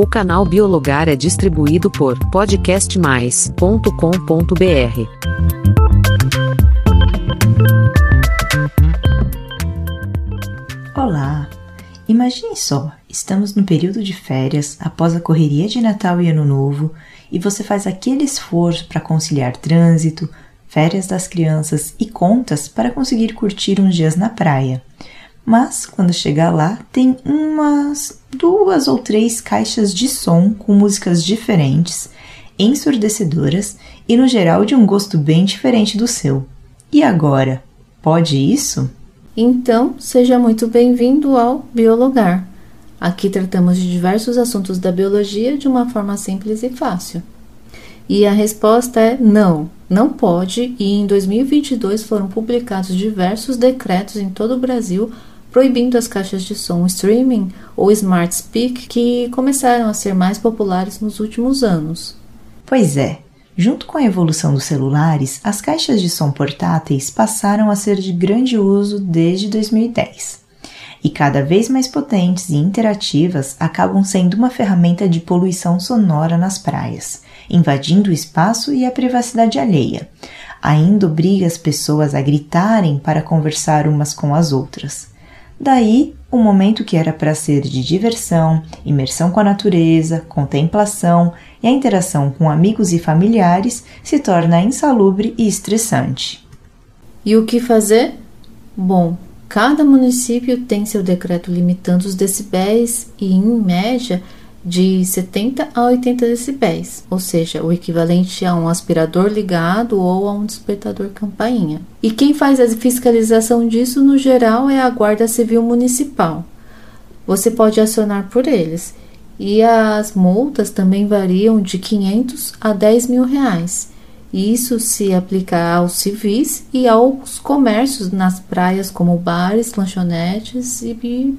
O canal Biologar é distribuído por podcastmais.com.br. Olá! Imagine só, estamos no período de férias, após a correria de Natal e Ano Novo, e você faz aquele esforço para conciliar trânsito, férias das crianças e contas para conseguir curtir uns dias na praia. Mas quando chegar lá, tem umas duas ou três caixas de som com músicas diferentes, ensurdecedoras e no geral de um gosto bem diferente do seu. E agora, pode isso? Então, seja muito bem-vindo ao Biologar. Aqui tratamos de diversos assuntos da biologia de uma forma simples e fácil. E a resposta é não, não pode, e em 2022 foram publicados diversos decretos em todo o Brasil proibindo as caixas de som streaming ou smart speak que começaram a ser mais populares nos últimos anos. Pois é, Junto com a evolução dos celulares, as caixas de som portáteis passaram a ser de grande uso desde 2010. E cada vez mais potentes e interativas, acabam sendo uma ferramenta de poluição sonora nas praias, invadindo o espaço e a privacidade alheia. Ainda obriga as pessoas a gritarem para conversar umas com as outras. Daí, um momento que era para ser de diversão, imersão com a natureza, contemplação e a interação com amigos e familiares se torna insalubre e estressante. E o que fazer? Bom, cada município tem seu decreto limitando os decibéis e, em média, de 70 a 80 decibéis, ou seja, o equivalente a um aspirador ligado ou a um despertador campainha. E quem faz a fiscalização disso, no geral, é a Guarda Civil Municipal. Você pode acionar por eles. E as multas também variam de 500 a 10 mil reais. Isso se aplica aos civis e aos comércios nas praias, como bares, lanchonetes e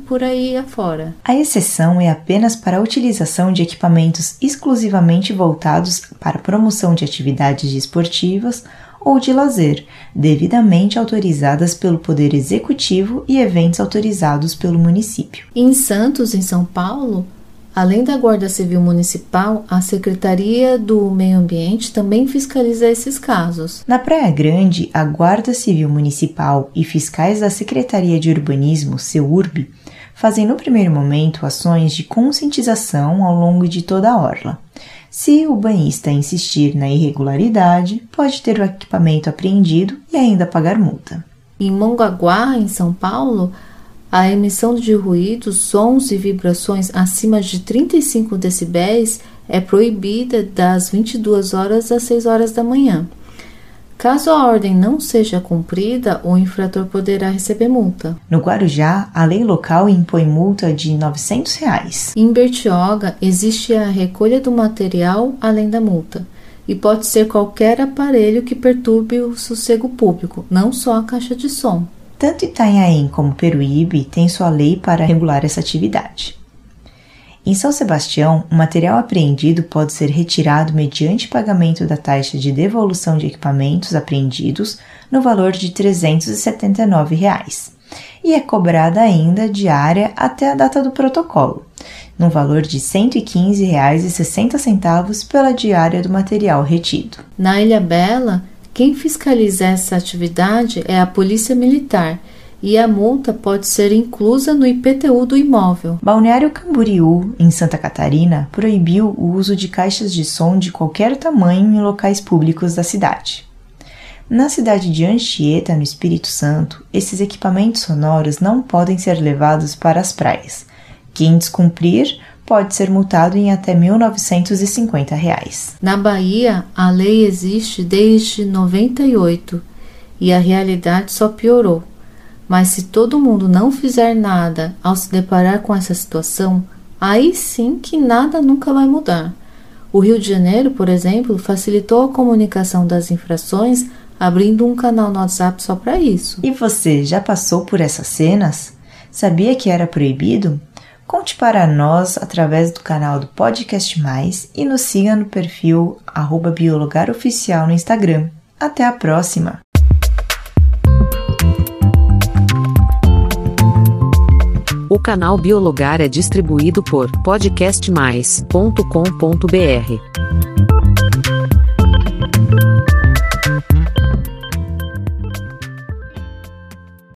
por aí afora. A exceção é apenas para a utilização de equipamentos exclusivamente voltados para a promoção de atividades esportivas ou de lazer, devidamente autorizadas pelo Poder Executivo e eventos autorizados pelo município. Em Santos, em São Paulo, Além da Guarda Civil Municipal, a Secretaria do Meio Ambiente também fiscaliza esses casos. Na Praia Grande, a Guarda Civil Municipal e fiscais da Secretaria de Urbanismo, SEURB, fazem no primeiro momento ações de conscientização ao longo de toda a orla. Se o banhista insistir na irregularidade, pode ter o equipamento apreendido e ainda pagar multa. Em Mongaguá, em São Paulo, a emissão de ruídos, sons e vibrações acima de 35 decibéis é proibida das 22 horas às 6 horas da manhã. Caso a ordem não seja cumprida, o infrator poderá receber multa. No Guarujá, a lei local impõe multa de 900 reais. Em Bertioga, existe a recolha do material além da multa. E pode ser qualquer aparelho que perturbe o sossego público, não só a caixa de som. Tanto Itanhaém como Peruíbe têm sua lei para regular essa atividade. Em São Sebastião, o material apreendido pode ser retirado mediante pagamento da taxa de devolução de equipamentos apreendidos no valor de 379 reais, e é cobrada ainda diária até a data do protocolo, no valor de R$ 115,60 pela diária do material retido. Na Ilha Bela, quem fiscaliza essa atividade é a Polícia Militar e a multa pode ser inclusa no IPTU do imóvel. Balneário Camboriú, em Santa Catarina, proibiu o uso de caixas de som de qualquer tamanho em locais públicos da cidade. Na cidade de Anchieta, no Espírito Santo, esses equipamentos sonoros não podem ser levados para as praias. Quem descumprir pode ser multado em até 1.950 reais. Na Bahia, a lei existe desde 98 e a realidade só piorou. Mas se todo mundo não fizer nada ao se deparar com essa situação, aí sim que nada nunca vai mudar. O Rio de Janeiro, por exemplo, facilitou a comunicação das infrações abrindo um canal no WhatsApp só para isso. E você já passou por essas cenas? Sabia que era proibido? Conte para nós através do canal do Podcast Mais e nos siga no perfil biologaroficial no Instagram. Até a próxima! O canal Biologar é distribuído por podcastmais.com.br.